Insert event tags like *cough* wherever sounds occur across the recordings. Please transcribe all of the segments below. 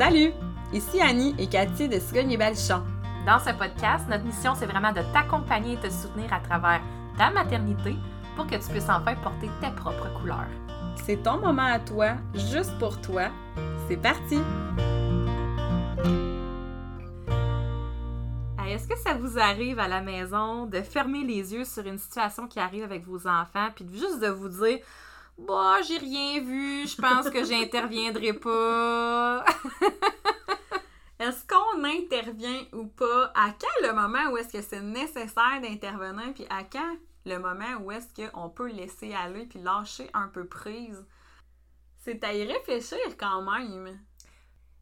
Salut! Ici Annie et Cathy de Cigogne et Balichon. Dans ce podcast, notre mission, c'est vraiment de t'accompagner et te soutenir à travers ta maternité pour que tu puisses enfin porter tes propres couleurs. C'est ton moment à toi, juste pour toi. C'est parti! Est-ce que ça vous arrive à la maison de fermer les yeux sur une situation qui arrive avec vos enfants, puis juste de vous dire Bah, j'ai rien vu, je pense que j'interviendrai pas. *laughs* est-ce qu'on intervient ou pas? À quand le moment où est-ce que c'est nécessaire d'intervenir, puis à quand le moment où est-ce qu'on peut laisser aller puis lâcher un peu prise? C'est à y réfléchir quand même.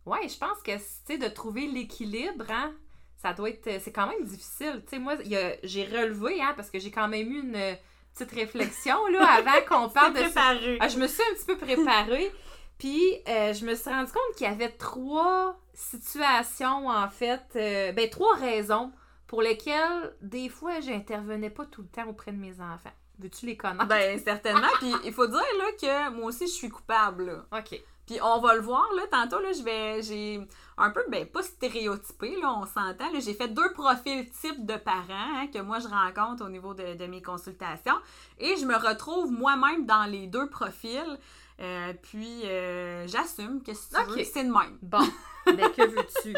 Ouais, je pense que c'est de trouver l'équilibre, hein? ça doit être. C'est quand même difficile. Tu sais, moi, j'ai relevé, hein, parce que j'ai quand même eu une petite réflexion, là, avant qu'on *laughs* parle de ça. Ah, je me suis un petit peu préparée. Puis, euh, je me suis rendu compte qu'il y avait trois situations, en fait. Euh, ben, trois raisons pour lesquelles, des fois, j'intervenais pas tout le temps auprès de mes enfants. Veux-tu les connaître? Ben, certainement. *laughs* Puis, il faut dire, là, que moi aussi, je suis coupable, là. OK. Puis on va le voir, là, tantôt, là, je vais, j'ai un peu, ben, pas stéréotypé, là, on s'entend, j'ai fait deux profils types de parents hein, que moi, je rencontre au niveau de, mes consultations, et je me retrouve moi-même dans les deux profils, euh, puis euh, j'assume que si c'est le même. Bon, *laughs* ben, que veux-tu?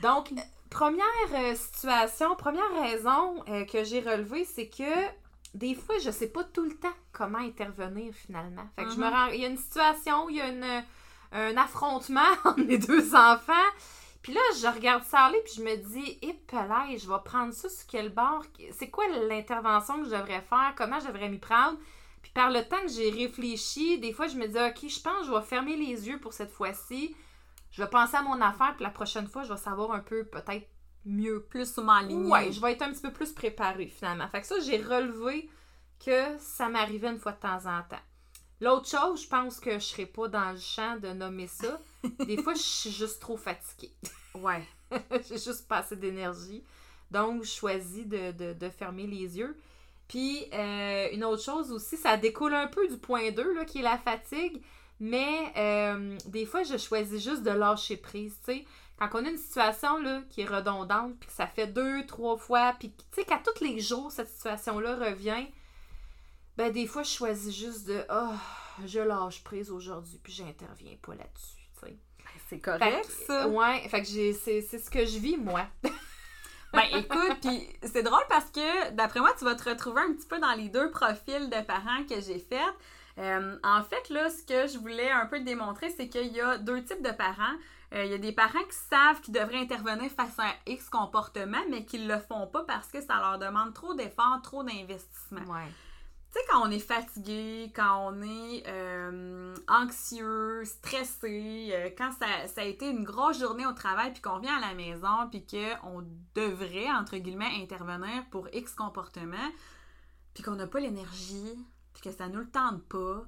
Donc, première euh, situation, première raison que j'ai relevée, c'est que des fois, je sais pas tout le temps comment intervenir finalement. Fait que je me mhm. rends... Il y a une situation, il y a un affrontement *laughs* entre mes deux enfants. Puis là, je regarde ça aller, puis je me dis, hé, je vais prendre ça sur quel bord? C'est quoi l'intervention que je devrais faire? Comment je devrais m'y prendre? Puis par le temps que j'ai réfléchi, des fois, je me dis, OK, je pense que je vais fermer les yeux pour cette fois-ci. Je vais penser à mon affaire, puis la prochaine fois, je vais savoir un peu, peut-être, mieux. Plus sur ma ligne. Ouais, je vais être un petit peu plus préparée finalement. Fait que ça, j'ai relevé que ça m'arrivait une fois de temps en temps. L'autre chose, je pense que je serais pas dans le champ de nommer ça. *laughs* Des fois, je suis juste trop fatiguée. Ouais. *laughs* J'ai juste pas assez d'énergie. Donc, je choisis de, fermer les yeux. Puis, euh, une autre chose aussi, ça découle un peu du point 2, là, qui est la fatigue. Mais euh, des fois, je choisis juste de lâcher prise, tu sais quand on a une situation là, qui est redondante, puis que ça fait deux, trois fois, puis tu sais, qu'à tous les jours, cette situation-là revient, ben des fois, je choisis juste de oh, je lâche prise aujourd'hui, puis j'interviens pas là-dessus, tu sais. Ben, c'est correct, ça. Ouais, fait que c'est ce que je vis, moi. *laughs* ben écoute, puis c'est drôle parce que d'après moi, tu vas te retrouver un petit peu dans les deux profils de parents que j'ai fait. Euh, en fait, là, ce que je voulais un peu démontrer, c'est qu'il y a deux types de parents. Euh, il y a des parents qui savent qu'ils devraient intervenir face à X comportement, mais qui ne le font pas parce que ça leur demande trop d'efforts, trop d'investissement. Tu sais, quand on est fatigué, quand on est euh, anxieux, stressé, euh, quand ça, ça, a été une grosse journée au travail, puis qu'on vient à la maison, puis qu'on devrait, entre guillemets, intervenir pour X comportement, puis qu'on n'a pas l'énergie, puis que ça nous le tente pas,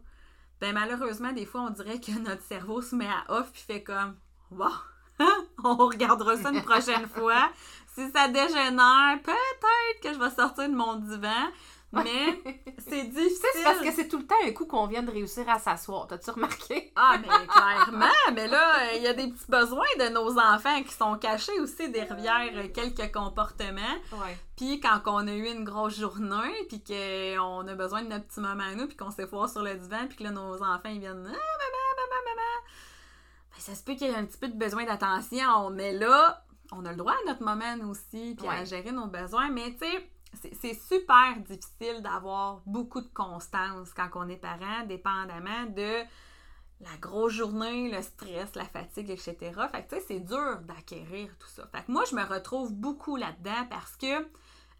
ben malheureusement, des fois, on dirait que notre cerveau se met à off, puis fait comme Bon, *laughs* on regardera ça une prochaine *laughs* fois. Si ça dégénère, peut-être que je vais sortir de mon divan. Mais *laughs* c'est difficile. C'est parce que c'est tout le temps un coup qu'on vient de réussir à s'asseoir. T'as-tu remarqué? Ah, mais clairement. mais là, il y a des petits besoins de nos enfants qui sont cachés aussi derrière quelques comportements. Ouais. Puis quand on a eu une grosse journée, puis qu'on a besoin de notre petit moment à nous, puis qu'on s'est foire sur le divan, puis que là, nos enfants, ils viennent... Ah, ça se peut qu'il y ait un petit peu de besoin d'attention, mais là, on a le droit à notre moment aussi, puis à gérer nos besoins, mais tu sais, c'est super difficile d'avoir beaucoup de constance quand on est parent, dépendamment de la grosse journée, le stress, la fatigue, etc. Fait que tu sais, c'est dur d'acquérir tout ça. Fait que moi, je me retrouve beaucoup là-dedans parce que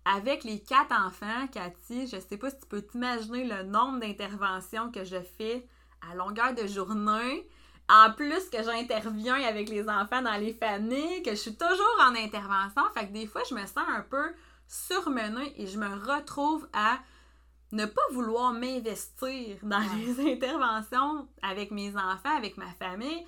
avec les quatre enfants, Cathy, je sais pas si tu peux t'imaginer le nombre d'interventions que je fais à longueur de journée en plus que j'interviens avec les enfants dans les familles, que je suis toujours en intervention, fait que des fois, je me sens un peu surmenée et je me retrouve à ne pas vouloir m'investir dans les *laughs* interventions avec mes enfants, avec ma famille.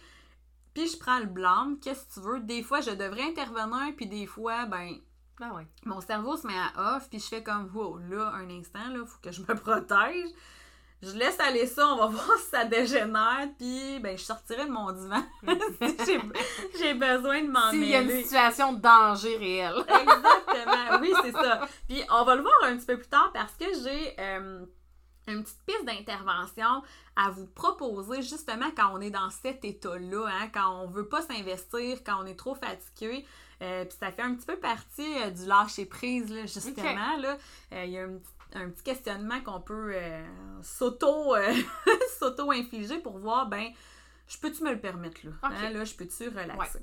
Puis je prends le blâme, qu'est-ce que tu veux? Des fois, je devrais intervenir, puis des fois, ben, ben ouais. mon cerveau se met à off, puis je fais comme, wow, là, un instant, là, faut que je me *laughs* protège. Je laisse aller ça, on va *laughs* voir si ça dégénère, puis ben, je sortirai de mon divan *laughs* si j'ai- besoin de m'en S'il y a une situation de danger réel. *laughs* Exactement, oui, c'est ça. Puis on va le voir un petit peu plus tard parce que j'ai euh, une petite piste d'intervention à vous proposer justement quand on est dans cet état-là, hein, quand on veut pas s'investir, quand on est trop fatigué. Euh, puis ça fait un petit peu partie euh, du lâcher prise, là, justement. Il y a un petit, un petit questionnement qu'on peut euh, s'auto euh, *laughs* s'auto-infliger pour voir, ben, je peux-tu me le permettre là? Hein, là, je peux-tu relaxer?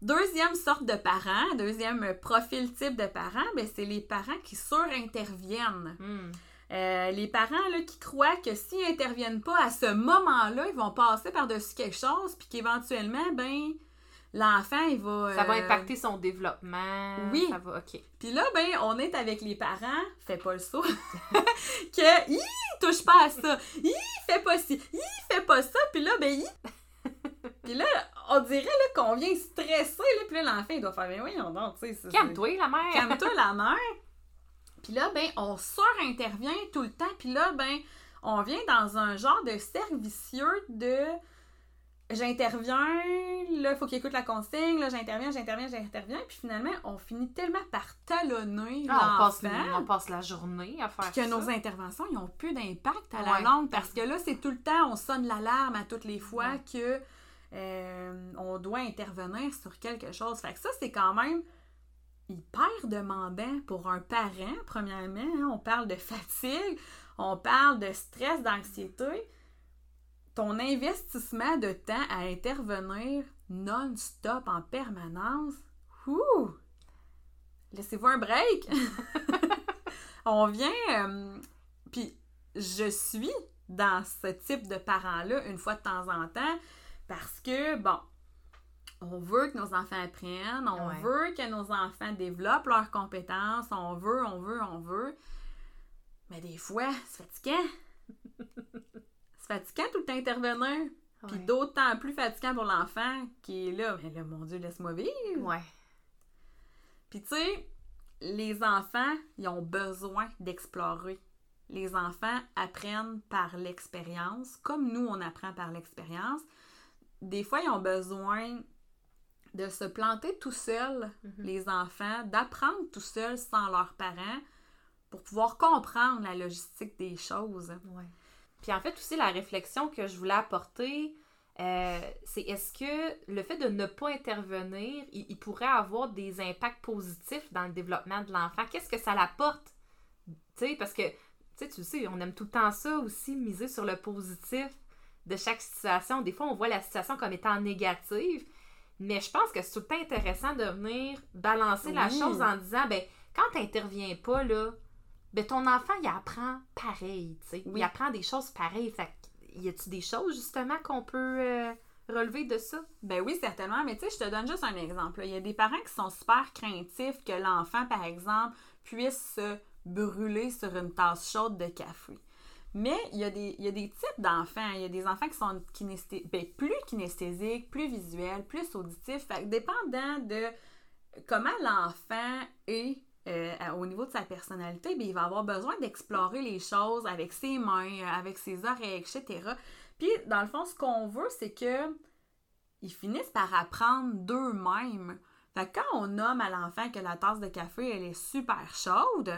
Deuxième sorte de parents, deuxième profil type de parents, ben, c'est les parents qui surinterviennent. Hmm. Euh, les parents là, qui croient que s'ils interviennent pas à ce moment-là, ils vont passer par-dessus quelque chose, puis qu'éventuellement, ben, l'enfant, il va. Ça va euh, impacter son développement. oui. Ça va, ok. Puis là, ben, on est avec les parents, fais pas le saut, *laughs* que, Hi, touche pas à ça, Hi, fais pas ci, Hi, fais pas ça, puis là, ben, Hi. *laughs* Puis là, on dirait là, qu'on vient stresser, là, puis là, l'enfant, il doit faire, ben oui, on tu sais. Calme-toi, la mère. Calme-toi la *laughs* mère. Puis là, ben, on surintervient tout le temps. Puis là, ben, on vient dans un genre de cercle vicieux de j'interviens, là, il faut qu'il écoute la consigne, là, j'interviens, j'interviens, j'interviens. Puis finalement, on finit tellement par talonner Ah, on, passe, on passe la journée à faire que ça. nos interventions, ils ont plus d'impact à la longue parce que là, c'est tout le temps, on sonne l'alarme à toutes les fois Ouais. que euh, on doit intervenir sur quelque chose. Fait que ça, c'est quand même hyper demandant pour un parent, premièrement. hein. On parle de fatigue, on parle de stress, d'anxiété. Ton investissement de temps à intervenir non-stop en permanence, ouh! Laissez-vous un break! *laughs* on vient. euh, Puis je suis dans ce type de parents-là une fois de temps en temps parce que, bon, on veut que nos enfants apprennent, on Ouais. veut que nos enfants développent leurs compétences, on veut, on veut, on veut. Mais des fois, c'est fatigant. C'est fatigant tout le temps intervenir. Puis d'autant plus fatigant pour l'enfant qui est là. Mais là, mon Dieu, laisse-moi vivre. Ouais. Puis tu sais, les enfants, ils ont besoin d'explorer. Les enfants apprennent par l'expérience, comme nous, on apprend par l'expérience. Des fois, ils ont besoin de se planter tout seuls, Mhm. les enfants, d'apprendre tout seuls sans leurs parents pour pouvoir comprendre la logistique des choses. Ouais. Puis en fait, aussi, la réflexion que je voulais apporter, euh, c'est est-ce que le fait de ne pas intervenir, il, il pourrait avoir des impacts positifs dans le développement de l'enfant? Qu'est-ce que ça l'apporte? Tu sais, parce que, tu sais, tu sais, on aime tout le temps ça aussi, miser sur le positif de chaque situation. Des fois, on voit la situation comme étant négative, mais je pense que c'est tout le temps intéressant de venir balancer la chose en disant, ben, quand tu n'interviens pas, là, ben ton enfant, il apprend pareil, tu sais. Oui. Il apprend des choses pareilles. Fait y a-tu des choses, justement, qu'on peut euh, relever de ça? Ben oui, certainement, mais tu sais, je te donne juste un exemple. Il y a des parents qui sont super craintifs que l'enfant, par exemple, puisse se brûler sur une tasse chaude de café. Mais il y a des, il y a des types d'enfants. Il y a des enfants qui sont ben, plus kinesthésiques, plus visuels, plus auditifs. Fait que dépendant de comment l'enfant est euh, au niveau de sa personnalité, ben, il va avoir besoin d'explorer les choses avec ses mains, euh, avec ses oreilles, etc. Puis, dans le fond, ce qu'on veut, c'est que ils finissent par apprendre d'eux-mêmes. Fait que quand on nomme à l'enfant que la tasse de café, elle est super chaude,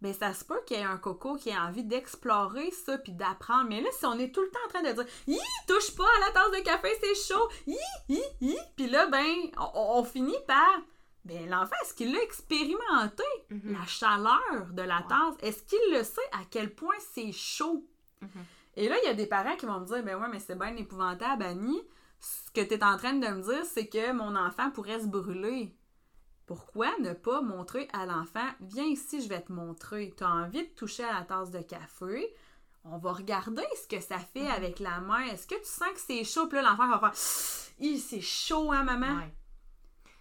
ben ça se peut qu'il y ait un coco qui ait envie d'explorer ça puis d'apprendre. Mais là, si on est tout le temps en train de dire « Hi, touche pas à la tasse de café, c'est chaud! Hi, hi, hi! » Puis là, ben, on finit par... Ben, l'enfant, est-ce qu'il l'a expérimenté, la chaleur de la tasse? Est-ce qu'il le sait à quel point c'est chaud? Mhm. Et là, il y a des parents qui vont me dire, ben ouais, mais c'est bien épouvantable, Annie. Ce que tu es en train de me dire, c'est que mon enfant pourrait se brûler. Pourquoi ne pas montrer à l'enfant, viens ici, je vais te montrer. Tu as envie de toucher à la tasse de café? On va regarder ce que ça fait avec la main. Est-ce que tu sens que c'est chaud? Puis là, l'enfant va faire, c'est chaud, hein, maman? Ouais.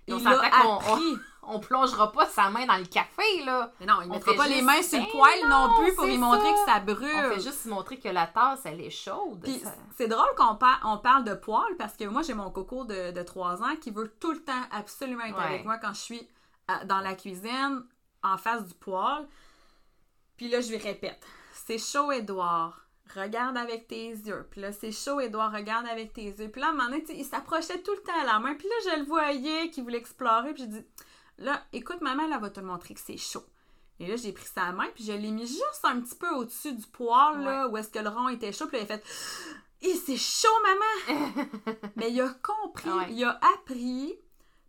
Et on s'entend qu'on-. On plongera pas sa main dans le café, là. Mais non, il mettra pas les mains sur le Ben poêle non, non, plus pour lui montrer ça. que ça brûle. On fait juste montrer que la tasse, elle est chaude. C'est drôle qu'on par- on parle de poêle parce que moi, j'ai mon coco de, de 3 ans qui veut tout le temps absolument être Ouais. avec moi quand je suis dans la cuisine, en face du poêle. Puis là, je lui répète C'est chaud, Edouard. Regarde avec tes yeux. Puis là, c'est chaud, Edouard, regarde avec tes yeux. Puis là, à un moment donné, il s'approchait tout le temps à la main. Puis là, je le voyais qu'il voulait explorer. Puis j'ai dit, là, écoute, maman, elle va te montrer que c'est chaud. Et là, j'ai pris sa main, puis je l'ai mis juste un petit peu au-dessus du poêle, là, où est-ce que le rond était chaud. Puis là, il a fait, Hé, c'est chaud, maman! *laughs* Mais il a compris, il a appris.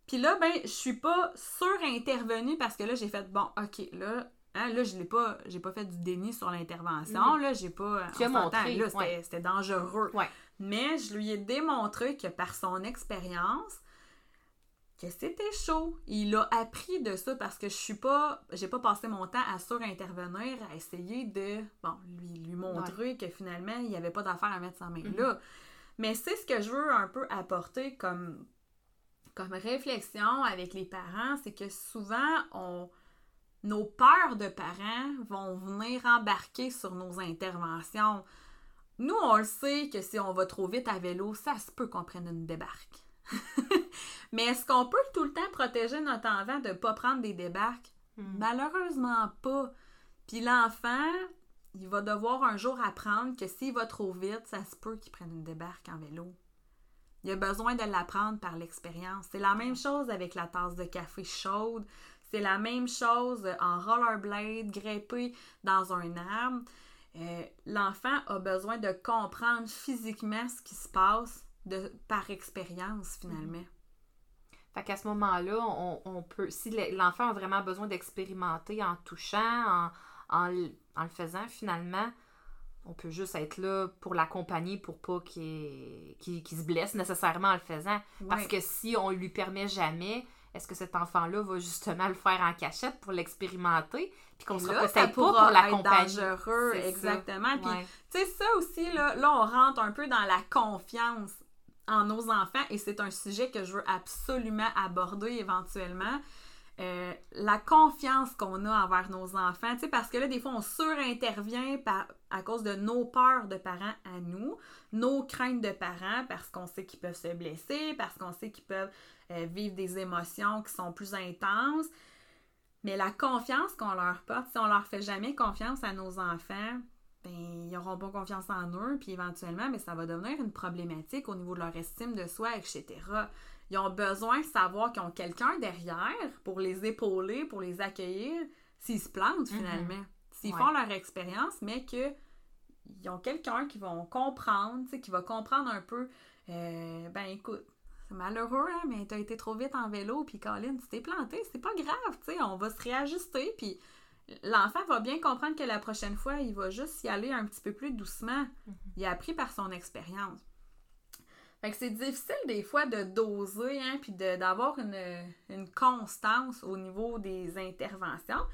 Puis là, ben, je suis pas sur-intervenue parce que là, j'ai fait, bon, OK, là, Hein, là, je l'ai pas, j'ai pas fait du déni sur l'intervention. Là, j'ai pas. Tu as montré. Là, c'était, dangereux. Mais je lui ai démontré que par son expérience, que c'était chaud. Il a appris de ça parce que je suis pas. J'ai pas passé mon temps à sur-intervenir, à essayer de. Bon, lui, lui montrer que finalement, il n'y avait pas d'affaire à mettre sa main mm-hmm. là. Mais c'est ce que je veux un peu apporter comme, comme réflexion avec les parents, c'est que souvent, on nos peurs de parents vont venir embarquer sur nos interventions. Nous, on le sait que si on va trop vite à vélo, ça se peut qu'on prenne une débarque. *laughs* Mais est-ce qu'on peut tout le temps protéger notre enfant de ne pas prendre des débarques? Hmm. Malheureusement pas. Puis l'enfant, il va devoir un jour apprendre que s'il va trop vite, ça se peut qu'il prenne une débarque en vélo. Il a besoin de l'apprendre par l'expérience. C'est la même chose avec la tasse de café chaude. C'est la même chose en rollerblade, grimpé dans un arbre. Euh, l'enfant a besoin de comprendre physiquement ce qui se passe de, par expérience, finalement. Fait qu'à ce moment-là, on, peut, si l'enfant a vraiment besoin d'expérimenter en touchant, en, le faisant, finalement, on peut juste être là pour l'accompagner pour pas qu'il se blesse nécessairement en le faisant. Parce que si on lui permet jamais, est-ce que cet enfant-là va justement le faire en cachette pour l'expérimenter, puis qu'on sera peut-être pas pour l'accompagner? dangereux, exactement. Puis, tu sais, ça aussi, là, là, on rentre un peu dans la confiance en nos enfants, et c'est un sujet que je veux absolument aborder éventuellement. Euh, la confiance qu'on a envers nos enfants, tu sais, parce que là, des fois, on surintervient à cause de nos peurs de parents à nous, nos craintes de parents, parce qu'on sait qu'ils peuvent se blesser, parce qu'on sait qu'ils peuvent euh, vivre des émotions qui sont plus intenses. Mais la confiance qu'on leur porte, si on leur fait jamais confiance à nos enfants, ben, ils n'auront pas confiance en eux, puis éventuellement, mais ça va devenir une problématique au niveau de leur estime de soi, etc. Ils ont besoin de savoir qu'ils ont quelqu'un derrière pour les épauler, pour les accueillir, s'ils se plantent mm-hmm. finalement. S'ils font leur expérience, mais que ils ont quelqu'un qui va comprendre, qui va comprendre un peu, euh, ben écoute, c'est malheureux, hein, mais t'as été trop vite en vélo, puis Colin, tu t'es planté, c'est pas grave, tu sais, on va se réajuster, puis l'enfant va bien comprendre que la prochaine fois, il va juste y aller un petit peu plus doucement. Mm-hmm. Il a appris par son expérience. Fait que c'est difficile des fois de doser, hein, puis d'avoir une, une constance au niveau des interventions.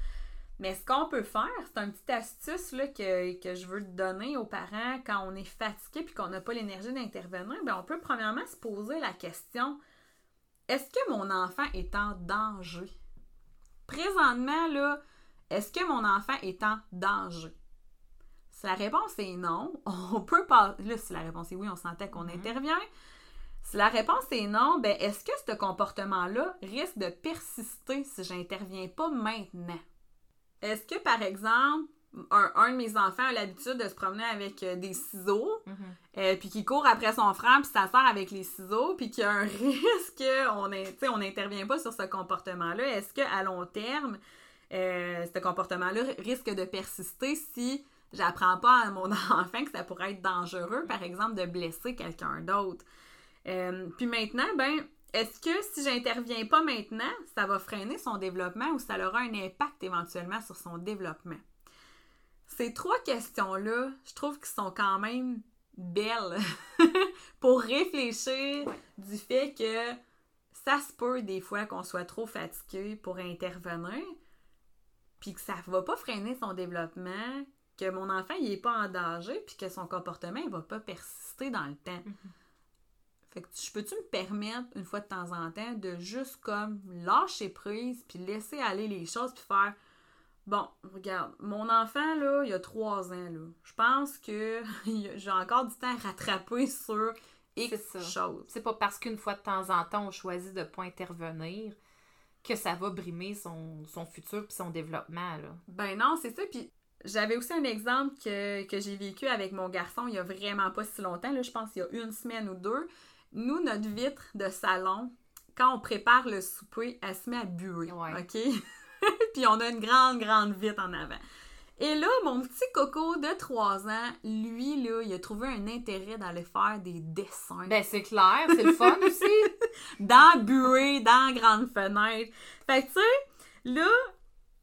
Mais ce qu'on peut faire, c'est un petit astuce là, que, je veux donner aux parents quand on est fatigué puis qu'on n'a pas l'énergie d'intervenir. Bien, on peut premièrement se poser la question est-ce que mon enfant est en danger? Présentement, est-ce que mon enfant est en danger? Si la réponse est non, *laughs* on peut pas. Là, si la réponse est oui, on sentait qu'on mm-hmm. intervient. Si la réponse est non, ben est-ce que ce comportement-là risque de persister si j'interviens pas maintenant? Est-ce que, par exemple, un, de mes enfants a l'habitude de se promener avec euh, des ciseaux, mhm. euh, puis qui court après son frère, puis ça sert avec les ciseaux, puis qu'il y a un *laughs* risque qu'on on n'intervient pas sur ce comportement-là. Est-ce qu'à long terme, euh, ce comportement-là risque de persister si j'apprends pas à mon *laughs* enfant que ça pourrait être dangereux, par exemple, de blesser quelqu'un d'autre? puis maintenant, ben, est-ce que si j'interviens pas maintenant, ça va freiner son développement ou ça aura un impact éventuellement sur son développement? Ces trois questions-là, je trouve qu'elles sont quand même belles *laughs* pour réfléchir du fait que ça se peut des fois qu'on soit trop fatigué pour intervenir, puis que ça ne va pas freiner son développement, que mon enfant il est pas en danger, puis que son comportement ne va pas persister dans le temps. Mm-hmm. Fait que je peux-tu me permettre, une fois de temps en temps, de juste comme lâcher prise, puis laisser aller les choses, puis faire Bon, regarde, mon enfant, là, il a trois ans, là. Je pense que *laughs* j'ai encore du temps à rattraper sur X choses. C'est pas parce qu'une fois de temps en temps, on choisit de ne pas intervenir que ça va brimer son, son futur puis son développement, là. Ben non, c'est ça. Puis j'avais aussi un exemple que, que j'ai vécu avec mon garçon il y a vraiment pas si longtemps, là, je pense qu'il y a une semaine ou deux. Nous, notre vitre de salon, quand on prépare le souper, elle se met à buer. Ouais. OK? *laughs* Puis on a une grande, grande vitre en avant. Et là, mon petit coco de 3 ans, lui, là, il a trouvé un intérêt d'aller faire des dessins. Ben, c'est clair, c'est le fun aussi. *laughs* dans buée, dans grande fenêtre. Fait que, tu sais, là,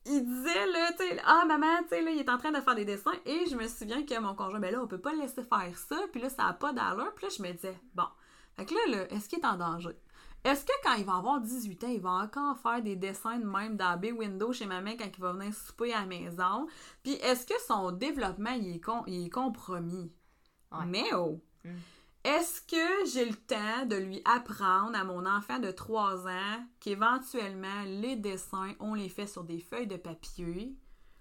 il disait, là, tu sais, ah, maman, tu sais, là, il est en train de faire des dessins. Et je me souviens que mon conjoint, ben là, on peut pas le laisser faire ça. Puis là, ça a pas d'allure. Puis là, je me disais, bon. Fait que là, là est-ce qu'il est en danger? Est-ce que quand il va avoir 18 ans, il va encore faire des dessins de même dans B window chez maman quand il va venir souper à la maison? Puis est-ce que son développement il est, com- il est compromis? Ouais. Mais oh! Mm. Est-ce que j'ai le temps de lui apprendre à mon enfant de 3 ans qu'éventuellement les dessins, on les fait sur des feuilles de papier,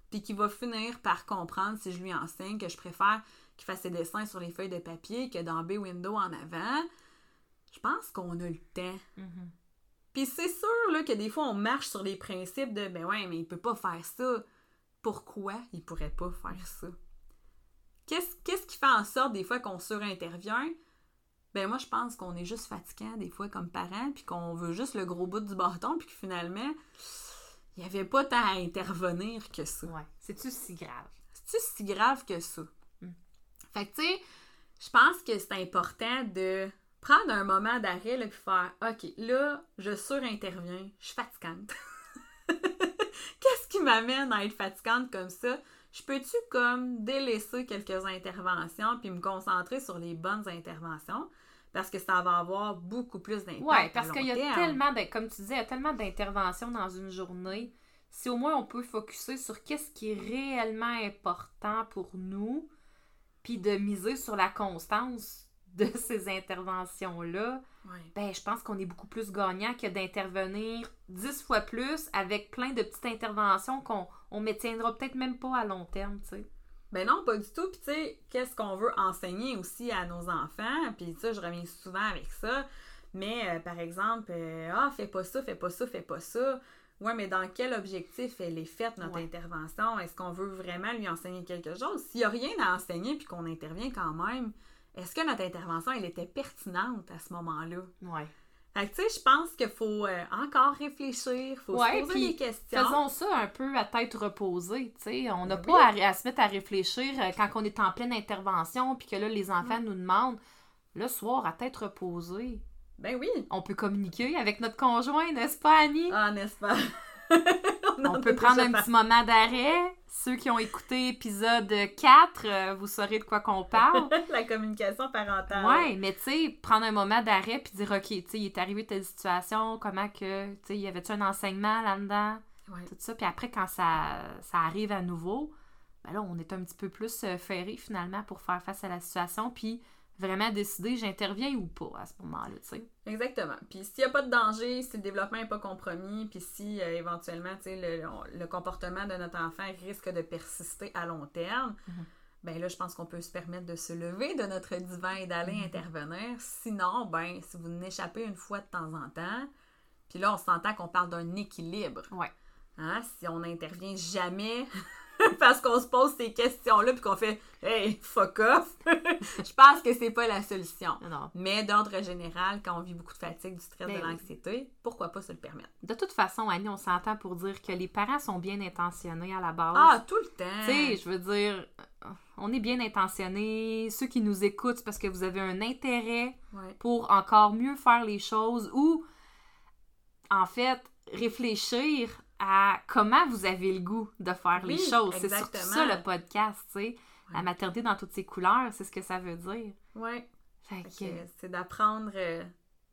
puis qu'il va finir par comprendre si je lui enseigne que je préfère qu'il fasse ses dessins sur les feuilles de papier que dans B window en avant? Je pense qu'on a le temps. Mhm. Puis c'est sûr là, que des fois, on marche sur les principes de ben ouais, mais il peut pas faire ça. Pourquoi il pourrait pas faire ça? Qu'est-ce qu'est-ce qui fait en sorte des fois qu'on surintervient? Ben moi, je pense qu'on est juste fatigant des fois comme parents, puis qu'on veut juste le gros bout du bâton, puis que finalement, il n'y avait pas tant à intervenir que ça. Ouais. C'est-tu si grave? C'est-tu si grave que ça? Mm. Fait que, tu sais, je pense que c'est important de prendre un moment d'arrêt, là, puis faire OK, là, je surinterviens, je suis fatigante. *laughs* Qu'est-ce qui m'amène à être fatigante comme ça? Je peux-tu, comme, délaisser quelques interventions, puis me concentrer sur les bonnes interventions? Parce que ça va avoir beaucoup plus d'impact. Ouais, à parce qu'il y a terme. tellement, de, comme tu disais, il y a tellement d'interventions dans une journée. Si au moins on peut focuser sur qu'est-ce qui est réellement important pour nous, puis de miser sur la constance de *laughs* ces interventions-là, Ouais. ben je pense qu'on est beaucoup plus gagnant que d'intervenir dix fois plus avec plein de petites interventions qu'on on maintiendra peut-être même pas à long terme, tu sais. Ben non, pas du tout. Puis tu sais, qu'est-ce qu'on veut enseigner aussi à nos enfants? Puis ça, je reviens souvent avec ça. Mais euh, par exemple, euh, ah, fais pas ça, fais pas ça, fais pas ça. Ouais, mais dans quel objectif elle est faite, notre Ouais. intervention? Est-ce qu'on veut vraiment lui enseigner quelque chose? S'il n'y a rien à enseigner puis qu'on intervient quand même, est-ce que notre intervention, elle était pertinente à ce moment-là? Ouais. Fait que tu sais, je pense qu'il faut euh, encore réfléchir, faut Ouais, se poser des questions. Faisons ça un peu à tête reposée, tu sais. On n'a Ben pas à, à se mettre à réfléchir euh, quand on est en pleine intervention, puis que là, les enfants nous demandent, le soir, à tête reposée, Ben oui. on peut communiquer avec notre conjoint, n'est-ce pas, Annie? Ah, n'est-ce pas? *laughs* on peut prendre un petit moment d'arrêt. Ceux qui ont écouté épisode 4, euh, vous saurez de quoi qu'on parle. *laughs* la communication parentale. Ouais, mais tu sais, prendre un moment d'arrêt puis dire, OK, tu sais, il est arrivé telle situation, comment que, tu sais, y avait-tu un enseignement là-dedans? Ouais. tout ça. Puis après, quand ça, ça arrive à nouveau, ben là, on est un petit peu plus euh, ferré finalement pour faire face à la situation, puis vraiment décider j'interviens ou pas à ce moment-là, tu sais. Exactement. Puis s'il n'y a pas de danger, si le développement n'est pas compromis, puis si euh, éventuellement, tu sais, le, le comportement de notre enfant risque de persister à long terme, Mhm. ben là, je pense qu'on peut se permettre de se lever de notre divan et d'aller Mhm. intervenir. Sinon, ben, si vous n'échappez une fois de temps en temps, puis là, on s'entend qu'on parle d'un équilibre. Ouais. Hein? Si on n'intervient jamais *laughs* *laughs* parce qu'on se pose ces questions-là puis qu'on fait Hey, fuck off, *laughs* je pense que c'est pas la solution. Non. Mais d'ordre général, quand on vit beaucoup de fatigue, du stress, Ben de oui. l'anxiété, pourquoi pas se le permettre? De toute façon, Annie, on s'entend pour dire que les parents sont bien intentionnés à la base. Ah, tout le temps! Tu sais, je veux dire, on est bien intentionnés. Ceux qui nous écoutent, c'est parce que vous avez un intérêt Ouais. pour encore mieux faire les choses ou, en fait, réfléchir à comment vous avez le goût de faire les Oui, choses. C'est surtout ça le podcast, tu sais. La maternité dans toutes ses couleurs, c'est ce que ça veut dire. Ouais. Fait que, que C'est d'apprendre euh,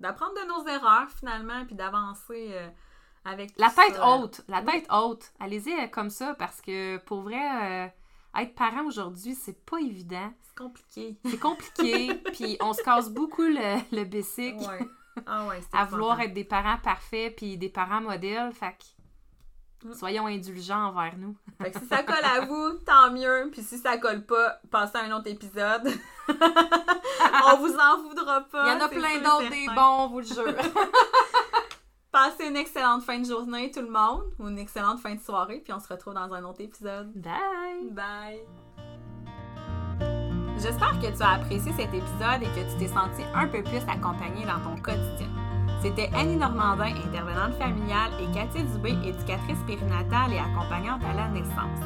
d'apprendre de nos erreurs, finalement, puis d'avancer euh, avec la tête ça. haute, la Oui. tête haute. Allez-y euh, comme ça parce que pour vrai, euh, être parent aujourd'hui, c'est pas évident. C'est compliqué. C'est compliqué, *laughs* puis on se casse beaucoup le, le Ouais. Ah ouais, à vouloir être des parents parfaits puis des parents modèles. Fait que. Soyons indulgents envers nous. *laughs* Fait que si ça colle à vous, tant mieux. Puis si ça colle pas, passez à un autre épisode. *laughs* on vous en voudra pas. Il y en a plein d'autres des bons, on vous le jure. *laughs* Passez une excellente fin de journée, tout le monde, ou une excellente fin de soirée, puis on se retrouve dans un autre épisode. Bye! Bye! J'espère que tu as apprécié cet épisode et que tu t'es senti un peu plus accompagné dans ton quotidien. C'était Annie Normandin, intervenante familiale, et Cathy Dubé, éducatrice périnatale et accompagnante à la naissance.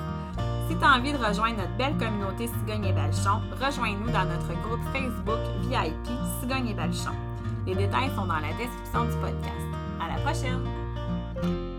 Si tu as envie de rejoindre notre belle communauté Cigogne et Balchon, rejoins-nous dans notre groupe Facebook VIP Cigogne et Balchon. Les détails sont dans la description du podcast. À la prochaine!